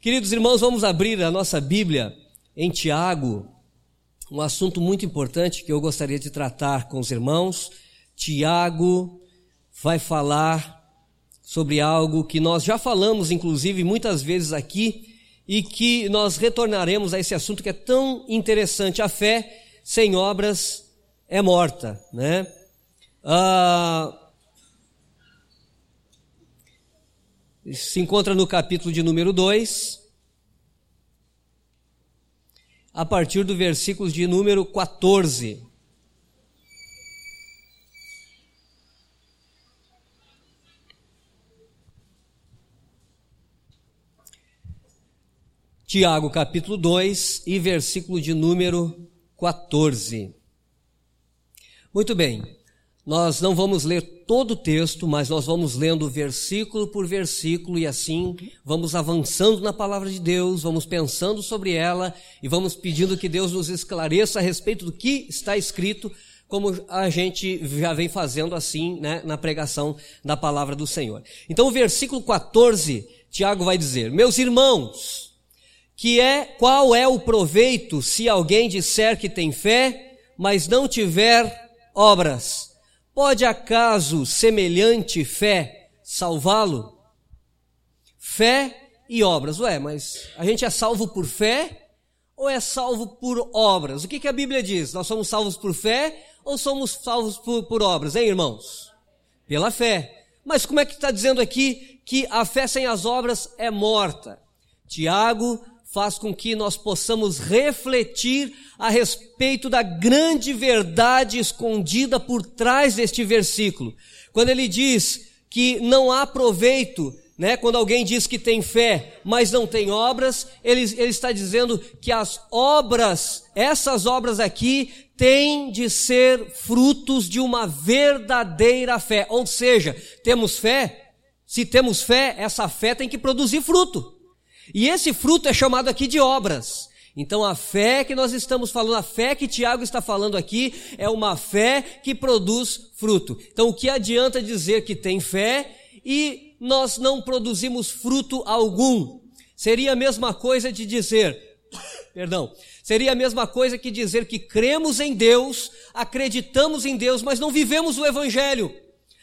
Queridos irmãos, vamos abrir a nossa Bíblia em Tiago, um assunto muito importante que eu gostaria de tratar com os irmãos. Tiago vai falar sobre algo que nós já falamos, inclusive, muitas vezes aqui, e que nós retornaremos a esse assunto que é tão interessante. A fé sem obras é morta, né? Ah, se encontra no capítulo de número 2, a partir do versículo de número 14. Tiago capítulo 2 e versículo de número 14. Muito bem. Nós não vamos ler todo o texto, mas nós vamos lendo versículo por versículo e assim vamos avançando na palavra de Deus, vamos pensando sobre ela e vamos pedindo que Deus nos esclareça a respeito do que está escrito, como a gente já vem fazendo assim né, na pregação da palavra do Senhor. Então, o versículo 14, Tiago vai dizer: Meus irmãos, que é qual é o proveito se alguém disser que tem fé, mas não tiver obras? Pode acaso semelhante fé salvá-lo? Fé e obras. Ué, mas a gente é salvo por fé ou é salvo por obras? O que, que a Bíblia diz? Nós somos salvos por fé ou somos salvos por, por obras, hein, irmãos? Pela fé. Mas como é que está dizendo aqui que a fé sem as obras é morta? Tiago faz com que nós possamos refletir a respeito da grande verdade escondida por trás deste versículo. Quando ele diz que não há proveito, né? Quando alguém diz que tem fé, mas não tem obras, ele, ele está dizendo que as obras, essas obras aqui, têm de ser frutos de uma verdadeira fé. Ou seja, temos fé, se temos fé, essa fé tem que produzir fruto. E esse fruto é chamado aqui de obras. Então a fé que nós estamos falando, a fé que Tiago está falando aqui, é uma fé que produz fruto. Então o que adianta dizer que tem fé e nós não produzimos fruto algum? Seria a mesma coisa de dizer, perdão, seria a mesma coisa que dizer que cremos em Deus, acreditamos em Deus, mas não vivemos o Evangelho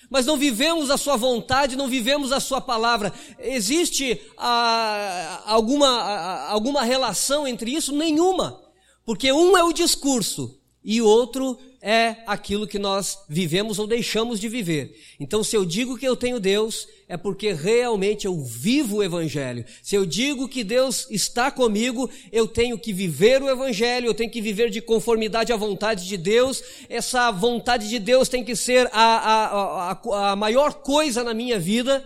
mas não vivemos a sua vontade, não vivemos a sua palavra. Existe ah, alguma, ah, alguma relação entre isso? Nenhuma. Porque um é o discurso e outro é aquilo que nós vivemos ou deixamos de viver. Então, se eu digo que eu tenho Deus, é porque realmente eu vivo o Evangelho. Se eu digo que Deus está comigo, eu tenho que viver o Evangelho, eu tenho que viver de conformidade à vontade de Deus. Essa vontade de Deus tem que ser a, a, a, a maior coisa na minha vida.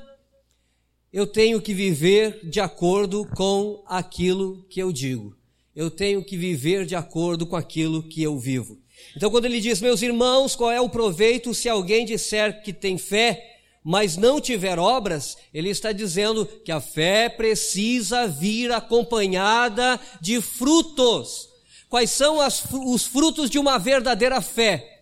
Eu tenho que viver de acordo com aquilo que eu digo. Eu tenho que viver de acordo com aquilo que eu vivo. Então, quando ele diz, meus irmãos, qual é o proveito se alguém disser que tem fé, mas não tiver obras, ele está dizendo que a fé precisa vir acompanhada de frutos. Quais são as, os frutos de uma verdadeira fé?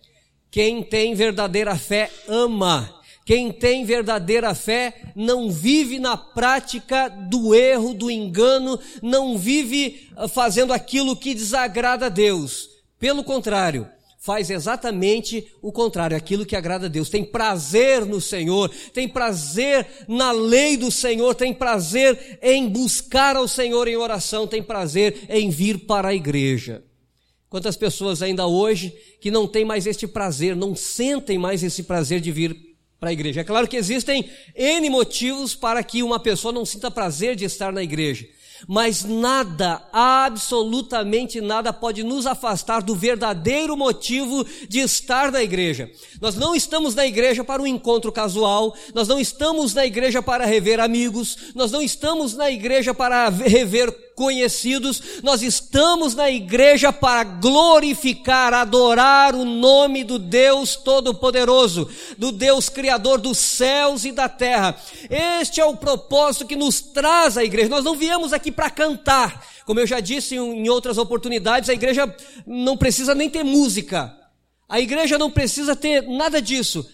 Quem tem verdadeira fé ama. Quem tem verdadeira fé não vive na prática do erro, do engano, não vive ah, fazendo aquilo que desagrada a Deus. Pelo contrário, faz exatamente o contrário, aquilo que agrada a Deus. Tem prazer no Senhor, tem prazer na lei do Senhor, tem prazer em buscar ao Senhor em oração, tem prazer em vir para a igreja. Quantas pessoas ainda hoje que não têm mais este prazer, não sentem mais esse prazer de vir para a igreja? É claro que existem N motivos para que uma pessoa não sinta prazer de estar na igreja mas nada, absolutamente nada pode nos afastar do verdadeiro motivo de estar na igreja. Nós não estamos na igreja para um encontro casual, nós não estamos na igreja para rever amigos, nós não estamos na igreja para rever conhecidos, nós estamos na igreja para glorificar, adorar o nome do Deus Todo-Poderoso, do Deus Criador dos céus e da terra. Este é o propósito que nos traz a igreja. Nós não viemos aqui para cantar. Como eu já disse em outras oportunidades, a igreja não precisa nem ter música. A igreja não precisa ter nada disso.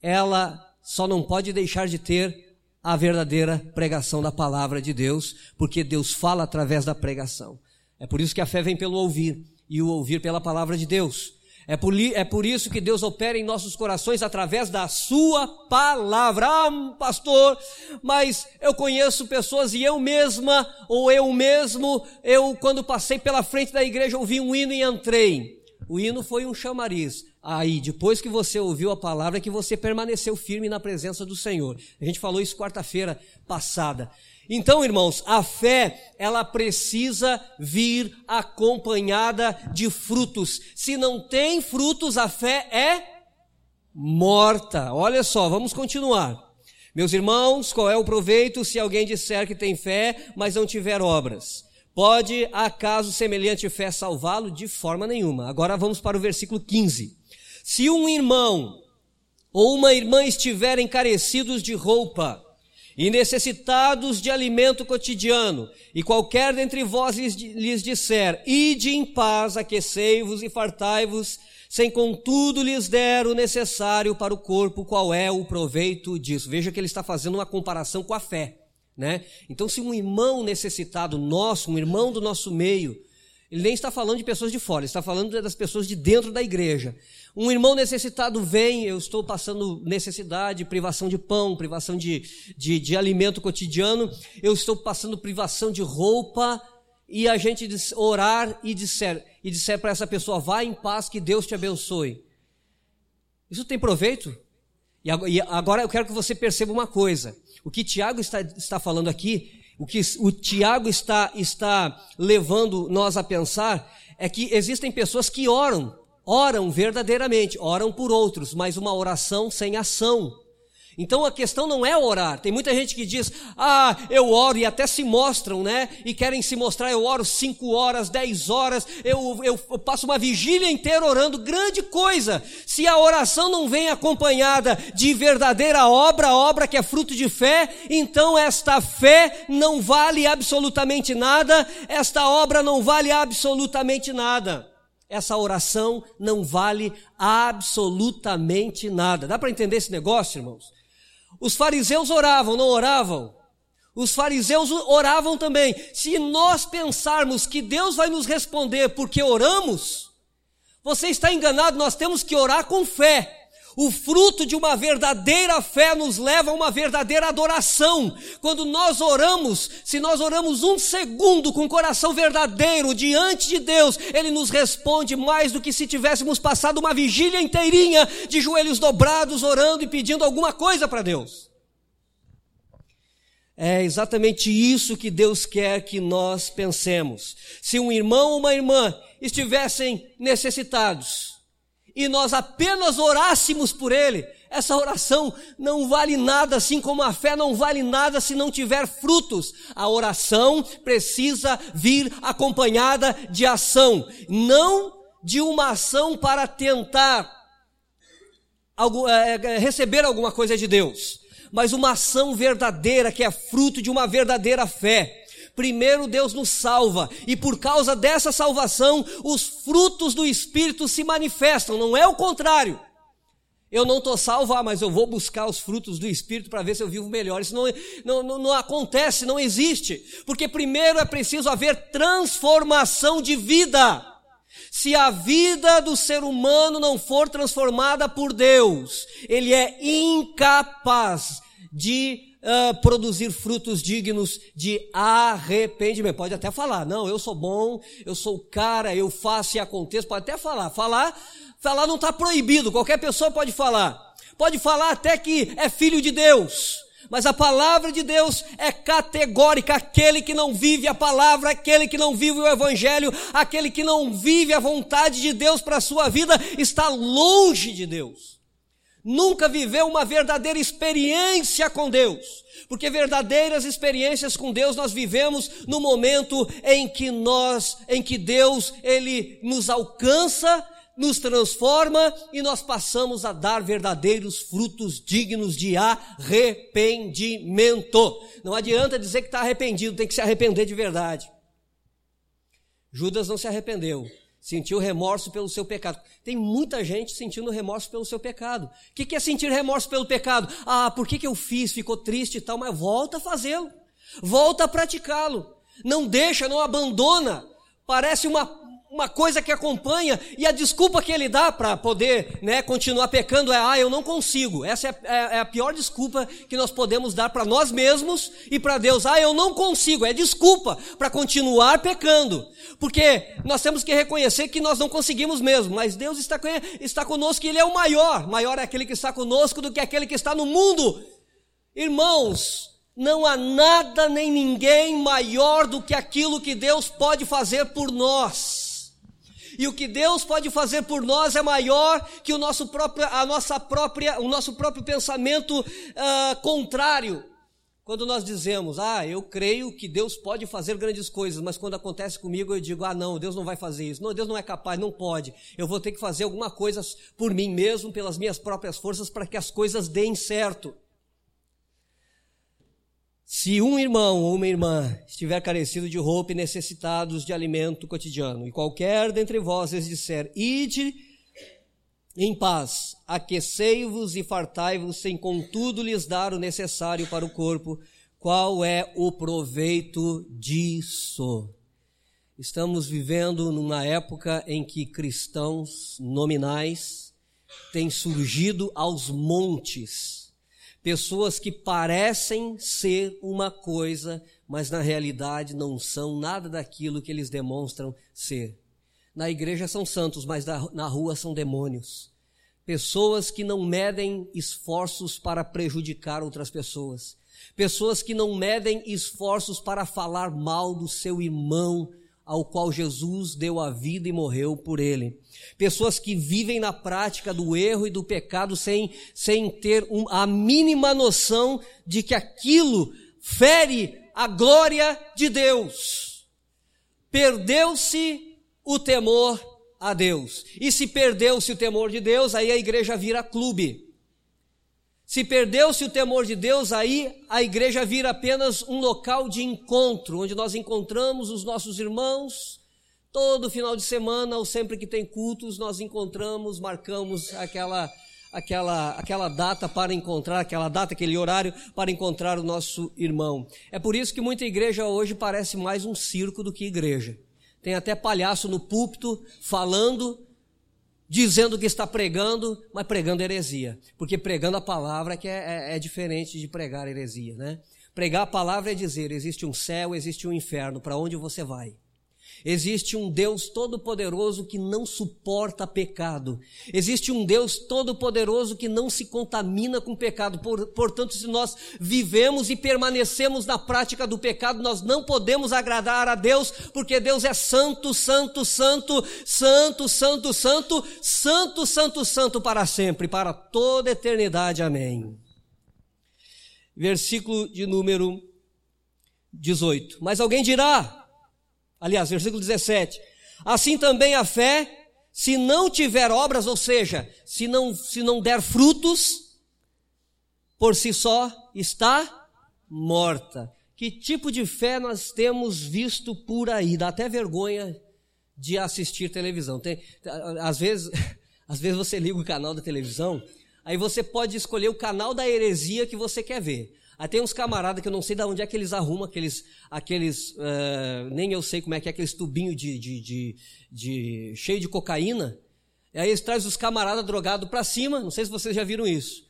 Ela só não pode deixar de ter a verdadeira pregação da palavra de Deus, porque Deus fala através da pregação. É por isso que a fé vem pelo ouvir e o ouvir pela palavra de Deus. É por, é por isso que Deus opera em nossos corações através da Sua palavra. Ah, pastor, mas eu conheço pessoas e eu mesma, ou eu mesmo, eu quando passei pela frente da igreja ouvi um hino e entrei. O hino foi um chamariz. Aí, depois que você ouviu a palavra, é que você permaneceu firme na presença do Senhor. A gente falou isso quarta-feira passada. Então, irmãos, a fé, ela precisa vir acompanhada de frutos. Se não tem frutos, a fé é morta. Olha só, vamos continuar. Meus irmãos, qual é o proveito se alguém disser que tem fé, mas não tiver obras? Pode acaso semelhante fé salvá-lo? De forma nenhuma. Agora vamos para o versículo 15. Se um irmão ou uma irmã estiverem encarecidos de roupa, e necessitados de alimento cotidiano, e qualquer dentre vós lhes, lhes disser, ide em paz, aquecei-vos e fartai-vos, sem contudo lhes der o necessário para o corpo, qual é o proveito disso? Veja que ele está fazendo uma comparação com a fé, né? Então, se um irmão necessitado nosso, um irmão do nosso meio, ele nem está falando de pessoas de fora, ele está falando das pessoas de dentro da igreja. Um irmão necessitado vem, eu estou passando necessidade, privação de pão, privação de, de, de alimento cotidiano, eu estou passando privação de roupa, e a gente orar e disser, e disser para essa pessoa, vá em paz, que Deus te abençoe. Isso tem proveito? E agora eu quero que você perceba uma coisa. O que Tiago está, está falando aqui, o que o Tiago está, está levando nós a pensar, é que existem pessoas que oram oram verdadeiramente, oram por outros, mas uma oração sem ação. Então a questão não é orar. Tem muita gente que diz, ah, eu oro, e até se mostram, né? E querem se mostrar, eu oro cinco horas, dez horas, eu, eu, eu passo uma vigília inteira orando, grande coisa. Se a oração não vem acompanhada de verdadeira obra, obra que é fruto de fé, então esta fé não vale absolutamente nada, esta obra não vale absolutamente nada essa oração não vale absolutamente nada. Dá para entender esse negócio, irmãos? Os fariseus oravam, não oravam? Os fariseus oravam também. Se nós pensarmos que Deus vai nos responder porque oramos, você está enganado, nós temos que orar com fé. O fruto de uma verdadeira fé nos leva a uma verdadeira adoração. Quando nós oramos, se nós oramos um segundo com o coração verdadeiro diante de Deus, Ele nos responde mais do que se tivéssemos passado uma vigília inteirinha de joelhos dobrados, orando e pedindo alguma coisa para Deus. É exatamente isso que Deus quer que nós pensemos. Se um irmão ou uma irmã estivessem necessitados, e nós apenas orássemos por ele, essa oração não vale nada, assim como a fé não vale nada se não tiver frutos. A oração precisa vir acompanhada de ação, não de uma ação para tentar algo, é, receber alguma coisa de Deus, mas uma ação verdadeira que é fruto de uma verdadeira fé. Primeiro Deus nos salva, e por causa dessa salvação, os frutos do Espírito se manifestam, não é o contrário. Eu não estou salvo, ah, mas eu vou buscar os frutos do Espírito para ver se eu vivo melhor. Isso não, não, não, não acontece, não existe. Porque primeiro é preciso haver transformação de vida. Se a vida do ser humano não for transformada por Deus, ele é incapaz de uh, produzir frutos dignos de arrependimento. Pode até falar, não, eu sou bom, eu sou o cara, eu faço e aconteço. Pode até falar. Falar, falar não está proibido, qualquer pessoa pode falar. Pode falar até que é filho de Deus. Mas a palavra de Deus é categórica. Aquele que não vive a palavra, aquele que não vive o evangelho, aquele que não vive a vontade de Deus para a sua vida, está longe de Deus nunca viveu uma verdadeira experiência com Deus. Porque verdadeiras experiências com Deus nós vivemos no momento em que nós, em que Deus, Ele nos alcança, nos transforma e nós passamos a dar verdadeiros frutos dignos de arrependimento. Não adianta dizer que está arrependido, tem que se arrepender de verdade. Judas não se arrependeu. Sentiu remorso pelo seu pecado. Tem muita gente sentindo remorso pelo seu pecado. O que, que é sentir remorso pelo pecado? Ah, por que, que eu fiz? Ficou triste e tal, mas volta a fazê-lo. Volta a praticá-lo. Não deixa, não abandona. Parece uma, uma coisa que acompanha, e a desculpa que ele dá para poder né, continuar pecando é: ah, eu não consigo. Essa é, é, é a pior desculpa que nós podemos dar para nós mesmos e para Deus. Ah, eu não consigo. É desculpa para continuar pecando. Porque nós temos que reconhecer que nós não conseguimos mesmo, mas Deus está, está conosco e Ele é o maior. Maior é aquele que está conosco do que aquele que está no mundo. Irmãos, não há nada nem ninguém maior do que aquilo que Deus pode fazer por nós. E o que Deus pode fazer por nós é maior que o nosso próprio, a nossa própria, o nosso próprio pensamento uh, contrário. Quando nós dizemos, ah, eu creio que Deus pode fazer grandes coisas, mas quando acontece comigo eu digo, ah, não, Deus não vai fazer isso. Não, Deus não é capaz, não pode. Eu vou ter que fazer alguma coisa por mim mesmo, pelas minhas próprias forças, para que as coisas deem certo. Se um irmão ou uma irmã estiver carecido de roupa e necessitados de alimento cotidiano, e qualquer dentre vós disser, ide em paz, aquecei-vos e fartai-vos, sem contudo lhes dar o necessário para o corpo, qual é o proveito disso? Estamos vivendo numa época em que cristãos nominais têm surgido aos montes Pessoas que parecem ser uma coisa, mas na realidade não são nada daquilo que eles demonstram ser. Na igreja são santos, mas na rua são demônios. Pessoas que não medem esforços para prejudicar outras pessoas. Pessoas que não medem esforços para falar mal do seu irmão, ao qual Jesus deu a vida e morreu por ele. Pessoas que vivem na prática do erro e do pecado sem, sem ter um, a mínima noção de que aquilo fere a glória de Deus. Perdeu-se o temor a Deus. E se perdeu-se o temor de Deus, aí a igreja vira clube. Se perdeu-se o temor de Deus, aí a igreja vira apenas um local de encontro, onde nós encontramos os nossos irmãos. Todo final de semana, ou sempre que tem cultos, nós encontramos, marcamos aquela, aquela, aquela data para encontrar, aquela data, aquele horário para encontrar o nosso irmão. É por isso que muita igreja hoje parece mais um circo do que igreja. Tem até palhaço no púlpito falando dizendo que está pregando, mas pregando heresia. Porque pregando a palavra que é, é, é, diferente de pregar heresia, né? Pregar a palavra é dizer, existe um céu, existe um inferno, para onde você vai? Existe um Deus todo-poderoso que não suporta pecado. Existe um Deus todo-poderoso que não se contamina com pecado. Por, portanto, se nós vivemos e permanecemos na prática do pecado, nós não podemos agradar a Deus, porque Deus é santo, santo, santo, santo, santo, santo, santo, santo, santo para sempre, para toda eternidade. Amém. Versículo de número 18. Mas alguém dirá, Aliás, versículo 17. Assim também a fé, se não tiver obras, ou seja, se não, se não der frutos, por si só está morta. Que tipo de fé nós temos visto por aí? Dá até vergonha de assistir televisão. Tem, às vezes, às vezes você liga o canal da televisão, aí você pode escolher o canal da heresia que você quer ver. Aí tem uns camaradas que eu não sei de onde é que eles arrumam aqueles, aqueles uh, nem eu sei como é que é, aqueles tubinhos de, de, de, de cheio de cocaína. E aí eles trazem os camaradas drogados para cima, não sei se vocês já viram isso.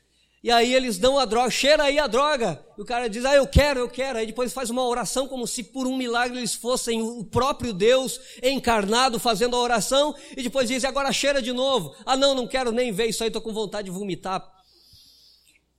E aí eles dão a droga, cheira aí a droga. E o cara diz, ah, eu quero, eu quero. Aí depois faz uma oração como se por um milagre eles fossem o próprio Deus encarnado fazendo a oração. E depois diz, agora cheira de novo. Ah, não, não quero nem ver isso aí, estou com vontade de vomitar.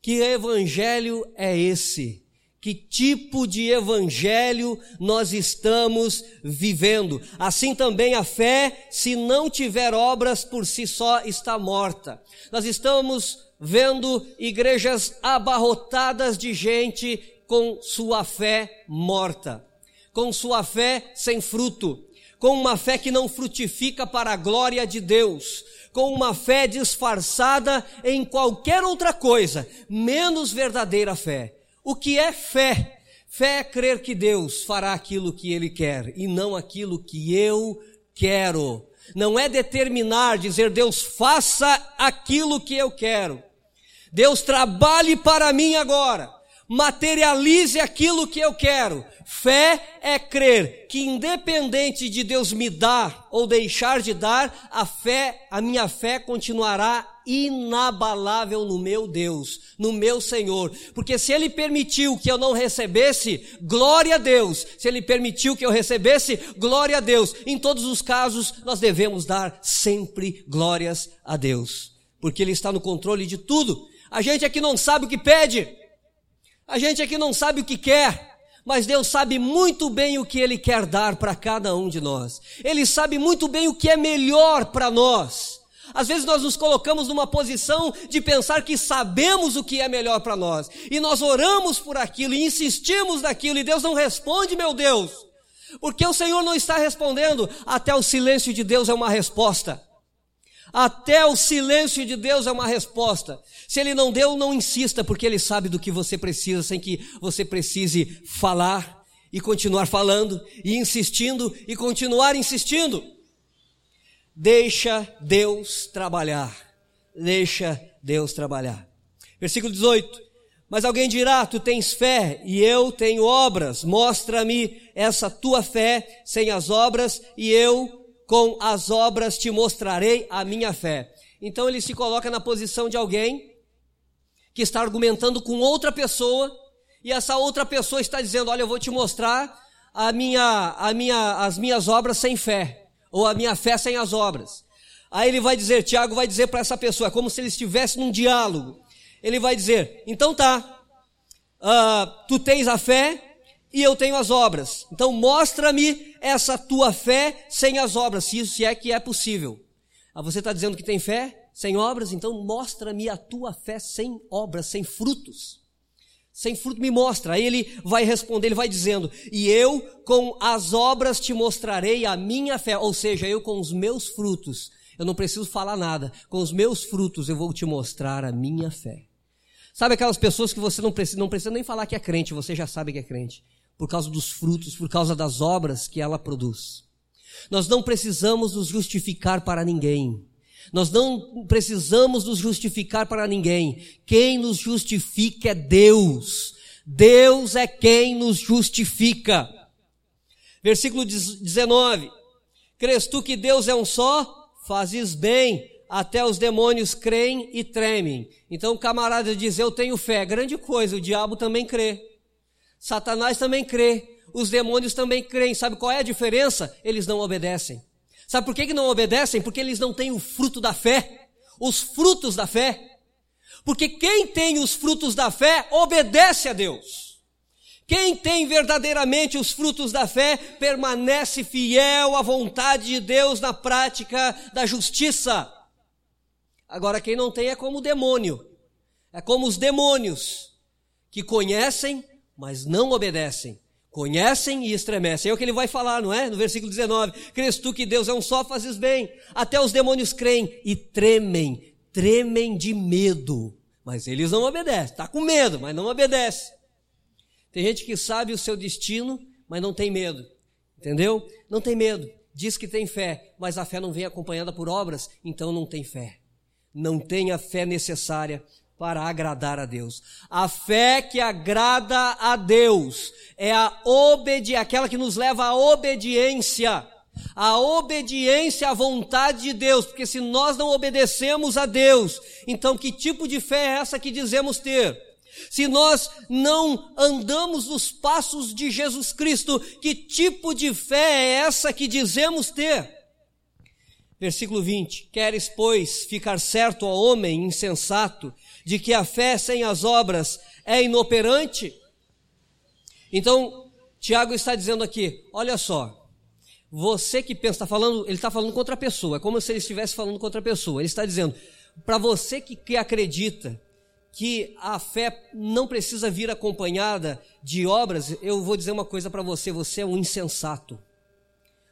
Que evangelho é esse? Que tipo de evangelho nós estamos vivendo? Assim também a fé, se não tiver obras por si só, está morta. Nós estamos vendo igrejas abarrotadas de gente com sua fé morta, com sua fé sem fruto, com uma fé que não frutifica para a glória de Deus, com uma fé disfarçada em qualquer outra coisa, menos verdadeira fé. O que é fé? Fé é crer que Deus fará aquilo que Ele quer e não aquilo que eu quero. Não é determinar, dizer Deus faça aquilo que eu quero. Deus trabalhe para mim agora. Materialize aquilo que eu quero. Fé é crer que independente de Deus me dar ou deixar de dar, a fé, a minha fé continuará inabalável no meu Deus, no meu Senhor. Porque se Ele permitiu que eu não recebesse, glória a Deus. Se Ele permitiu que eu recebesse, glória a Deus. Em todos os casos, nós devemos dar sempre glórias a Deus. Porque Ele está no controle de tudo. A gente aqui não sabe o que pede. A gente aqui não sabe o que quer. Mas Deus sabe muito bem o que Ele quer dar para cada um de nós. Ele sabe muito bem o que é melhor para nós. Às vezes nós nos colocamos numa posição de pensar que sabemos o que é melhor para nós. E nós oramos por aquilo e insistimos naquilo e Deus não responde, meu Deus. Porque o Senhor não está respondendo. Até o silêncio de Deus é uma resposta. Até o silêncio de Deus é uma resposta. Se Ele não deu, não insista, porque Ele sabe do que você precisa, sem que você precise falar e continuar falando, e insistindo e continuar insistindo. Deixa Deus trabalhar. Deixa Deus trabalhar. Versículo 18. Mas alguém dirá: Tu tens fé e eu tenho obras. Mostra-me essa tua fé sem as obras, e eu com as obras te mostrarei a minha fé. Então ele se coloca na posição de alguém que está argumentando com outra pessoa, e essa outra pessoa está dizendo: Olha, eu vou te mostrar a minha, a minha, as minhas obras sem fé ou a minha fé sem as obras. Aí ele vai dizer, Tiago vai dizer para essa pessoa, é como se ele estivesse num diálogo. Ele vai dizer, então tá, uh, tu tens a fé e eu tenho as obras. Então mostra-me essa tua fé sem as obras, se isso é que é possível. Ah, você está dizendo que tem fé sem obras? Então mostra-me a tua fé sem obras, sem frutos sem fruto me mostra. Aí ele vai responder, ele vai dizendo: E eu com as obras te mostrarei a minha fé. Ou seja, eu com os meus frutos, eu não preciso falar nada. Com os meus frutos eu vou te mostrar a minha fé. Sabe aquelas pessoas que você não precisa, não precisa nem falar que é crente, você já sabe que é crente. Por causa dos frutos, por causa das obras que ela produz. Nós não precisamos nos justificar para ninguém. Nós não precisamos nos justificar para ninguém. Quem nos justifica é Deus. Deus é quem nos justifica. Versículo 19. Crês tu que Deus é um só? Fazes bem. Até os demônios creem e tremem. Então o camarada diz: Eu tenho fé. Grande coisa, o diabo também crê. Satanás também crê. Os demônios também creem. Sabe qual é a diferença? Eles não obedecem. Sabe por que, que não obedecem? Porque eles não têm o fruto da fé, os frutos da fé. Porque quem tem os frutos da fé obedece a Deus. Quem tem verdadeiramente os frutos da fé permanece fiel à vontade de Deus na prática da justiça. Agora, quem não tem é como o demônio, é como os demônios, que conhecem, mas não obedecem. Conhecem e estremecem. É o que ele vai falar, não é? No versículo 19. Crês tu que Deus é um só, fazes bem. Até os demônios creem e tremem. Tremem de medo. Mas eles não obedecem. Está com medo, mas não obedece. Tem gente que sabe o seu destino, mas não tem medo. Entendeu? Não tem medo. Diz que tem fé, mas a fé não vem acompanhada por obras, então não tem fé. Não tem a fé necessária para agradar a Deus. A fé que agrada a Deus é a obediência, aquela que nos leva à obediência. A obediência à vontade de Deus, porque se nós não obedecemos a Deus, então que tipo de fé é essa que dizemos ter? Se nós não andamos nos passos de Jesus Cristo, que tipo de fé é essa que dizemos ter? Versículo 20: Queres, pois, ficar certo ao homem insensato de que a fé sem as obras é inoperante? Então, Tiago está dizendo aqui: olha só, você que pensa, está falando, ele está falando contra a pessoa, é como se ele estivesse falando contra a pessoa. Ele está dizendo, para você que, que acredita que a fé não precisa vir acompanhada de obras, eu vou dizer uma coisa para você: você é um insensato.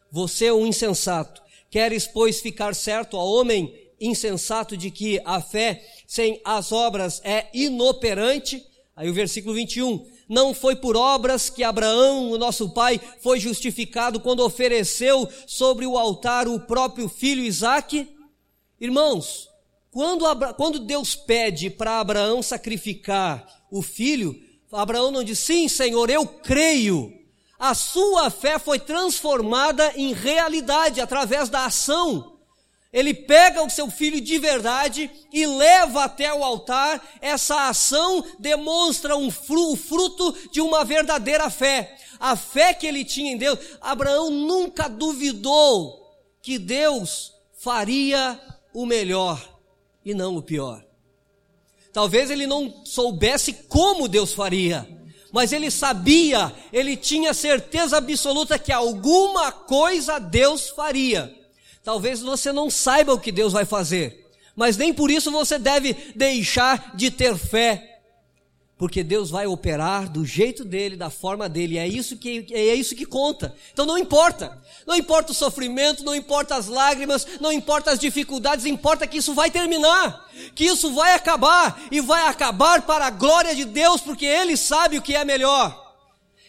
Você é um insensato. Queres, pois, ficar certo ao homem insensato de que a fé sem as obras é inoperante. Aí o versículo 21. não foi por obras que Abraão, o nosso pai, foi justificado quando ofereceu sobre o altar o próprio filho Isaque? Irmãos, quando, quando Deus pede para Abraão sacrificar o filho, Abraão não diz, sim, Senhor, eu creio. A sua fé foi transformada em realidade através da ação ele pega o seu filho de verdade e leva até o altar. Essa ação demonstra um fruto de uma verdadeira fé. A fé que ele tinha em Deus. Abraão nunca duvidou que Deus faria o melhor e não o pior. Talvez ele não soubesse como Deus faria, mas ele sabia, ele tinha certeza absoluta que alguma coisa Deus faria. Talvez você não saiba o que Deus vai fazer, mas nem por isso você deve deixar de ter fé, porque Deus vai operar do jeito dele, da forma dele, é isso que é isso que conta. Então não importa, não importa o sofrimento, não importa as lágrimas, não importa as dificuldades, importa que isso vai terminar, que isso vai acabar e vai acabar para a glória de Deus, porque Ele sabe o que é melhor.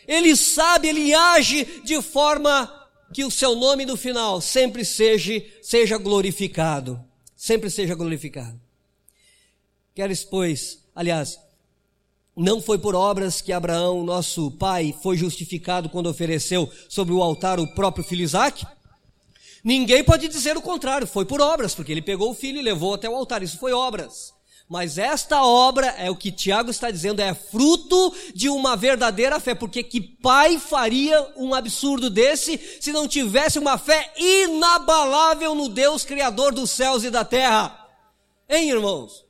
Ele sabe, ele age de forma que o seu nome no final sempre seja, seja glorificado. Sempre seja glorificado. Queres, pois, aliás, não foi por obras que Abraão, nosso pai, foi justificado quando ofereceu sobre o altar o próprio filho Isaac? Ninguém pode dizer o contrário, foi por obras, porque ele pegou o filho e levou até o altar, isso foi obras. Mas esta obra, é o que Tiago está dizendo, é fruto de uma verdadeira fé, porque que pai faria um absurdo desse se não tivesse uma fé inabalável no Deus Criador dos céus e da terra? Hein, irmãos?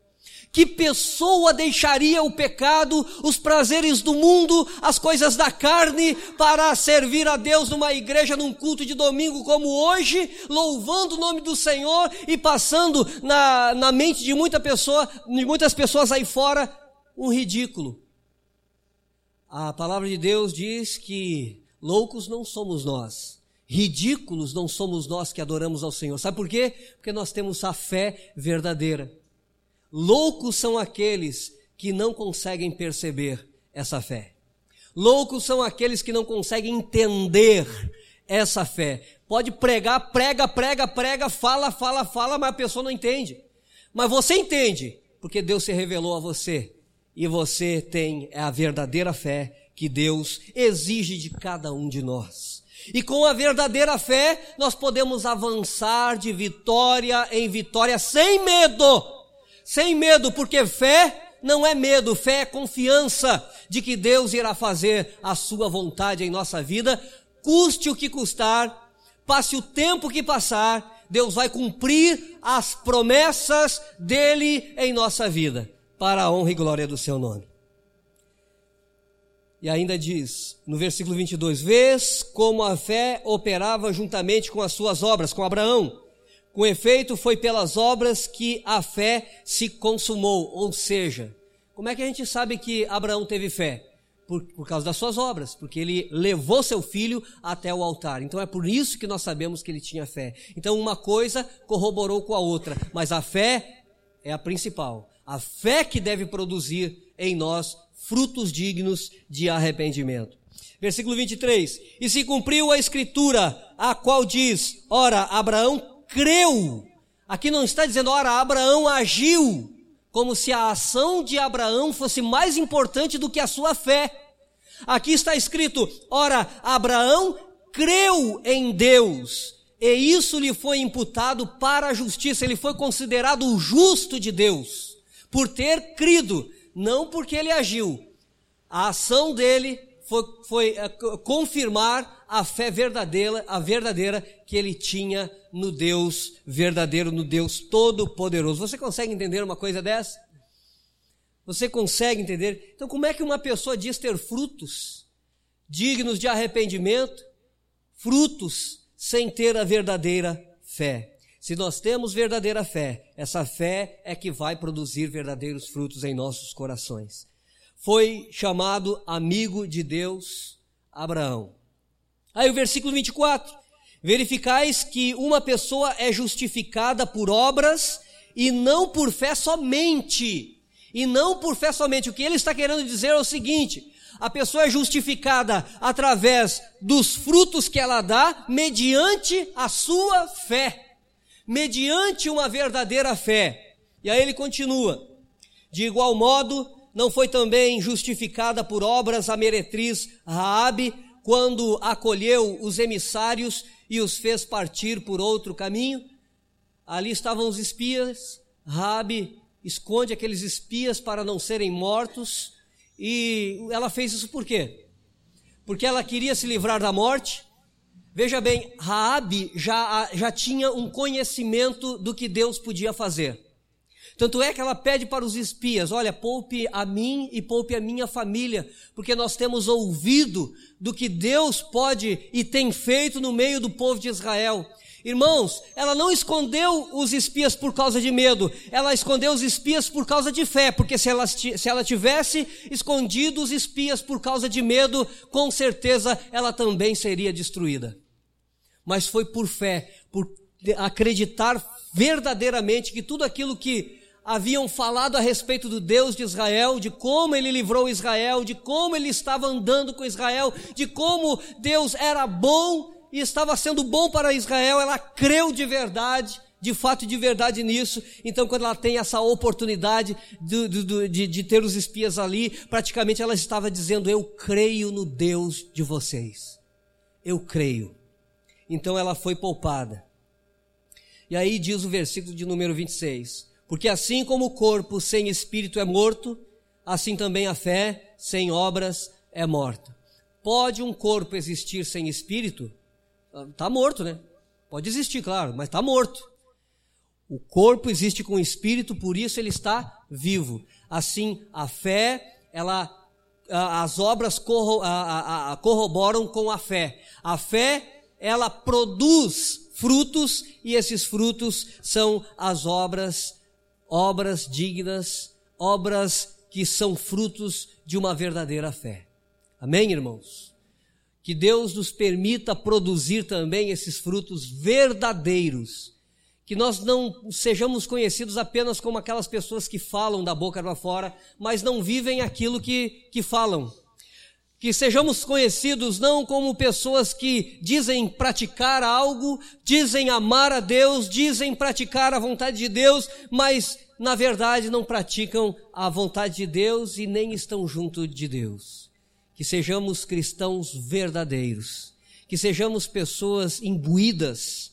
Que pessoa deixaria o pecado, os prazeres do mundo, as coisas da carne, para servir a Deus numa igreja, num culto de domingo como hoje, louvando o nome do Senhor e passando na, na mente de, muita pessoa, de muitas pessoas aí fora um ridículo? A palavra de Deus diz que loucos não somos nós, ridículos não somos nós que adoramos ao Senhor. Sabe por quê? Porque nós temos a fé verdadeira. Loucos são aqueles que não conseguem perceber essa fé. Loucos são aqueles que não conseguem entender essa fé. Pode pregar, prega, prega, prega, fala, fala, fala, mas a pessoa não entende. Mas você entende, porque Deus se revelou a você. E você tem a verdadeira fé que Deus exige de cada um de nós. E com a verdadeira fé, nós podemos avançar de vitória em vitória sem medo sem medo, porque fé não é medo, fé é confiança de que Deus irá fazer a sua vontade em nossa vida, custe o que custar, passe o tempo que passar, Deus vai cumprir as promessas dele em nossa vida, para a honra e glória do seu nome. E ainda diz, no versículo 22, vês como a fé operava juntamente com as suas obras, com Abraão com efeito, foi pelas obras que a fé se consumou. Ou seja, como é que a gente sabe que Abraão teve fé? Por, por, causa das suas obras, porque ele levou seu filho até o altar. Então é por isso que nós sabemos que ele tinha fé. Então uma coisa corroborou com a outra, mas a fé é a principal. A fé que deve produzir em nós frutos dignos de arrependimento. Versículo 23: E se cumpriu a escritura, a qual diz: Ora, Abraão creu. Aqui não está dizendo, ora, Abraão agiu, como se a ação de Abraão fosse mais importante do que a sua fé. Aqui está escrito, ora, Abraão creu em Deus, e isso lhe foi imputado para a justiça, ele foi considerado o justo de Deus, por ter crido, não porque ele agiu. A ação dele foi, foi é, confirmar a fé verdadeira, a verdadeira que ele tinha no Deus verdadeiro, no Deus todo-poderoso. Você consegue entender uma coisa dessa? Você consegue entender? Então, como é que uma pessoa diz ter frutos dignos de arrependimento, frutos sem ter a verdadeira fé? Se nós temos verdadeira fé, essa fé é que vai produzir verdadeiros frutos em nossos corações foi chamado amigo de Deus Abraão. Aí o versículo 24: Verificais que uma pessoa é justificada por obras e não por fé somente. E não por fé somente. O que ele está querendo dizer é o seguinte: A pessoa é justificada através dos frutos que ela dá, mediante a sua fé, mediante uma verdadeira fé. E aí ele continua: de igual modo, não foi também justificada por obras a meretriz Raabe, quando acolheu os emissários e os fez partir por outro caminho? Ali estavam os espias, Raabe esconde aqueles espias para não serem mortos, e ela fez isso por quê? Porque ela queria se livrar da morte. Veja bem, Raabe já, já tinha um conhecimento do que Deus podia fazer. Tanto é que ela pede para os espias: olha, poupe a mim e poupe a minha família, porque nós temos ouvido do que Deus pode e tem feito no meio do povo de Israel. Irmãos, ela não escondeu os espias por causa de medo, ela escondeu os espias por causa de fé, porque se ela, se ela tivesse escondido os espias por causa de medo, com certeza ela também seria destruída. Mas foi por fé, por acreditar verdadeiramente que tudo aquilo que haviam falado a respeito do Deus de Israel, de como ele livrou Israel, de como ele estava andando com Israel, de como Deus era bom e estava sendo bom para Israel, ela creu de verdade, de fato de verdade nisso. Então, quando ela tem essa oportunidade de, de, de, de ter os espias ali, praticamente ela estava dizendo: Eu creio no Deus de vocês. Eu creio. Então ela foi poupada. E aí diz o versículo de número 26: porque assim como o corpo sem espírito é morto, assim também a fé sem obras é morta. Pode um corpo existir sem espírito? Está morto, né? Pode existir, claro, mas está morto. O corpo existe com o espírito, por isso ele está vivo. Assim, a fé, ela, as obras corroboram com a fé. A fé, ela produz frutos e esses frutos são as obras obras dignas, obras que são frutos de uma verdadeira fé. Amém, irmãos? Que Deus nos permita produzir também esses frutos verdadeiros. Que nós não sejamos conhecidos apenas como aquelas pessoas que falam da boca para fora, mas não vivem aquilo que, que falam que sejamos conhecidos não como pessoas que dizem praticar algo, dizem amar a Deus, dizem praticar a vontade de Deus, mas na verdade não praticam a vontade de Deus e nem estão junto de Deus. Que sejamos cristãos verdadeiros, que sejamos pessoas imbuídas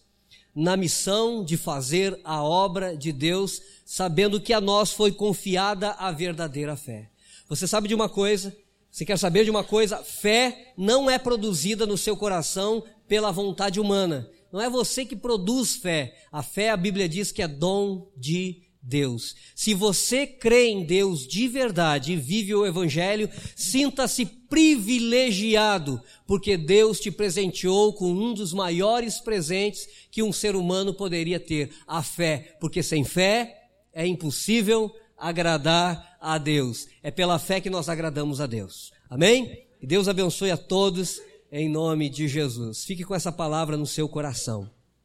na missão de fazer a obra de Deus, sabendo que a nós foi confiada a verdadeira fé. Você sabe de uma coisa? Você quer saber de uma coisa? Fé não é produzida no seu coração pela vontade humana. Não é você que produz fé. A fé, a Bíblia diz que é dom de Deus. Se você crê em Deus de verdade e vive o Evangelho, sinta-se privilegiado, porque Deus te presenteou com um dos maiores presentes que um ser humano poderia ter: a fé. Porque sem fé é impossível agradar a Deus. É pela fé que nós agradamos a Deus. Amém? E Deus abençoe a todos em nome de Jesus. Fique com essa palavra no seu coração.